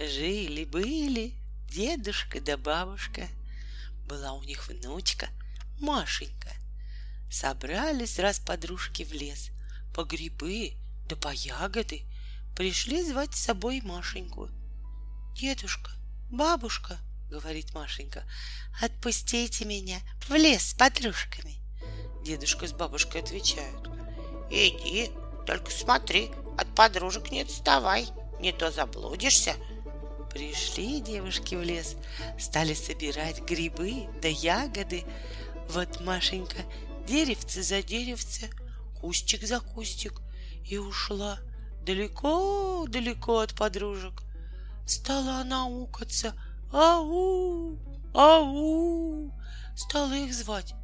Жили-были дедушка да бабушка. Была у них внучка Машенька. Собрались раз подружки в лес по грибы да по ягоды. Пришли звать с собой Машеньку. Дедушка, бабушка, говорит Машенька, отпустите меня в лес с подружками. Дедушка с бабушкой отвечают. Иди, только смотри, от подружек не отставай, не то заблудишься. Пришли девушки в лес, стали собирать грибы да ягоды. Вот Машенька деревце за деревце, кустик за кустик, и ушла далеко-далеко от подружек. Стала она укаться, ау, ау, стала их звать,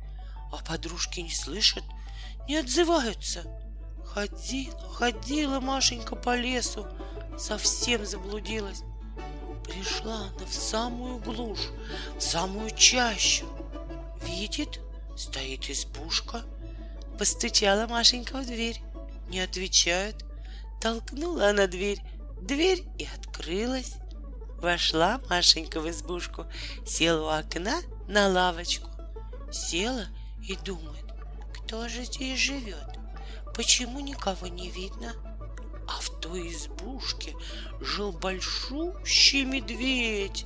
а подружки не слышат, не отзываются. Ходила, ходила Машенька по лесу, совсем заблудилась. Пришла она в самую глушь, в самую чащу. Видит, стоит избушка. Постучала Машенька в дверь. Не отвечают. Толкнула она дверь. Дверь и открылась. Вошла Машенька в избушку, села у окна на лавочку. Села и думает, кто же здесь живет? Почему никого не видно? А в той избушке жил большущий медведь.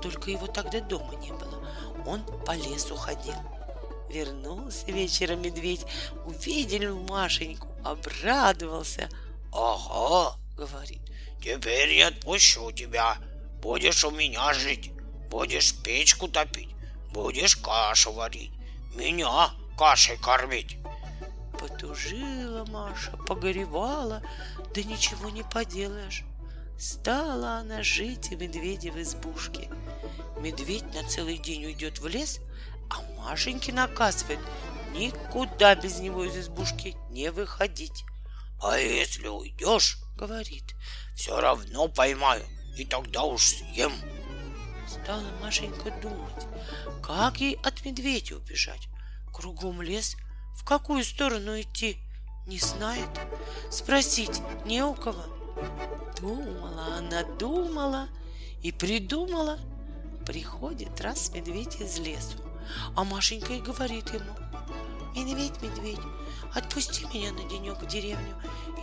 Только его тогда дома не было. Он по лесу ходил. Вернулся вечером медведь, увидел Машеньку, обрадовался. «Ага», — говорит, — «теперь я отпущу тебя. Будешь у меня жить, будешь печку топить, будешь кашу варить, меня кашей кормить». Потужила Маша, погоревала, да ничего не поделаешь. Стала она жить у медведя в избушке. Медведь на целый день уйдет в лес, а Машеньке наказывает никуда без него из избушки не выходить. А если уйдешь, говорит, все равно поймаю, и тогда уж съем. Стала Машенька думать, как ей от медведя убежать. Кругом лес, в какую сторону идти, не знает. Спросить не у кого. Думала она, думала и придумала. Приходит раз медведь из лесу, а Машенька и говорит ему, «Медведь, медведь, отпусти меня на денек в деревню,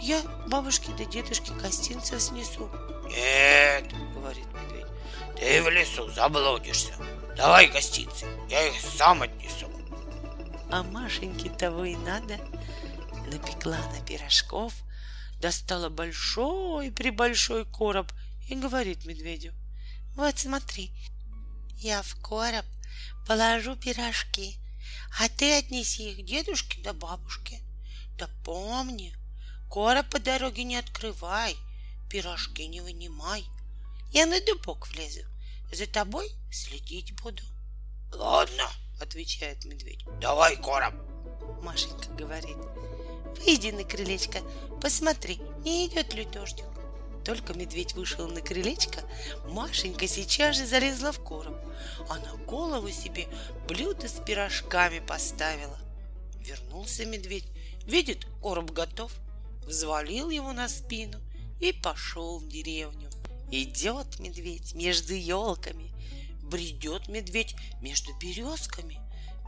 я бабушке да дедушке гостинцев снесу». «Нет», — говорит медведь, «ты в лесу заблудишься, давай гостинцы, я их сам отнесу». А Машеньке того и надо. Напекла на пирожков, достала большой прибольшой короб и говорит медведю, «Вот смотри, я в короб положу пирожки, а ты отнеси их дедушке да бабушке. Да помни, короб по дороге не открывай, пирожки не вынимай. Я на дубок влезу, за тобой следить буду. Ладно, отвечает медведь. Давай короб. Машенька говорит. Выйди на крылечко, посмотри, не идет ли дождик. Только медведь вышел на крылечко, Машенька сейчас же залезла в короб, а на голову себе блюдо с пирожками поставила. Вернулся медведь, видит, короб готов, взвалил его на спину и пошел в деревню. Идет медведь между елками, бредет медведь между березками,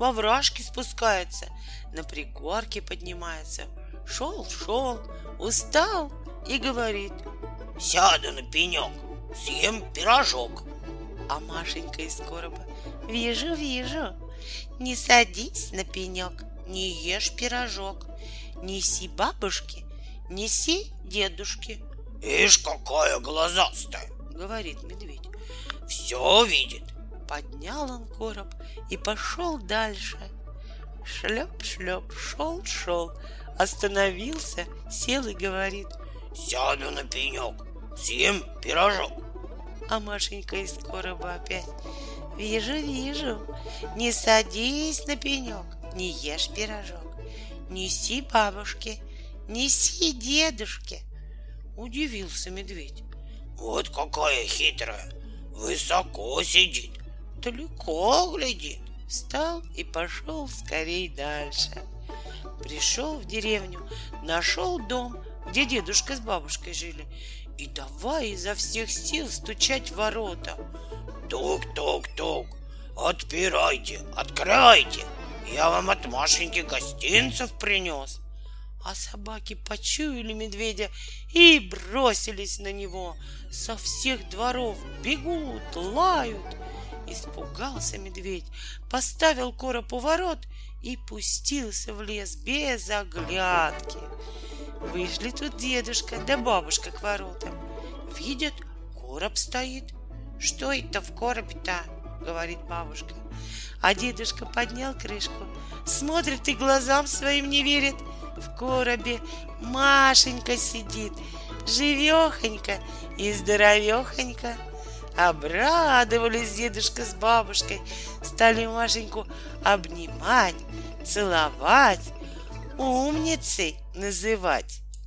во вражки спускается, на пригорке поднимается. Шел, шел, устал и говорит — Сяду на пенек, съем пирожок. А Машенька из короба Вижу, вижу Не садись на пенек Не ешь пирожок Неси бабушке Неси дедушке Ишь, какая глазастая Говорит медведь Все видит Поднял он короб и пошел дальше Шлеп-шлеп, шел-шел Остановился, сел и говорит Сяду на пенек съем пирожок. А Машенька из короба опять. Вижу, вижу. Не садись на пенек, не ешь пирожок. Неси бабушке, неси дедушке. Удивился медведь. Вот какая хитрая. Высоко сидит, далеко глядит. Встал и пошел скорей дальше. Пришел в деревню, нашел дом, где дедушка с бабушкой жили, и давай изо всех сил стучать в ворота. Тук-тук-тук, отпирайте, откройте, я вам от Машеньки гостинцев принес. А собаки почуяли медведя и бросились на него. Со всех дворов бегут, лают. Испугался медведь, поставил короб у ворот и пустился в лес без оглядки. Вышли тут дедушка да бабушка к воротам. Видят, короб стоит. Что это в коробе-то? говорит бабушка. А дедушка поднял крышку, смотрит и глазам своим не верит. В коробе Машенька сидит, живехонька и здоровехонька. Обрадовались дедушка с бабушкой, стали Машеньку обнимать, целовать, умницей называть.